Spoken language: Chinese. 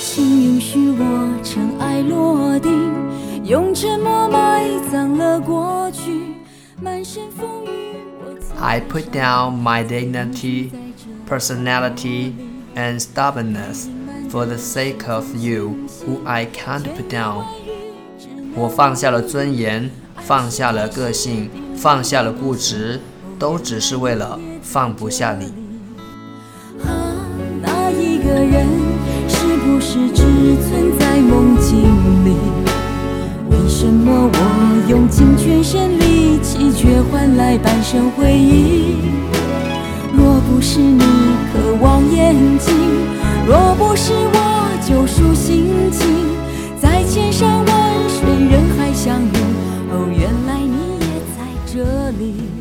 请允许我尘埃落定，用沉默埋葬了过去。满身风雨，我曾 I put down my dignity, personality, and stubbornness For the sake of you, who I can't put down. 我放下了尊严，放下了个性，放下了固执，都只是为了放不下你。啊，那一个人是不是只存在梦境里？为什么我用尽全身力气，却换来半生回忆？若不是我救赎心情，在千山万水人海相遇，哦，原来你也在这里。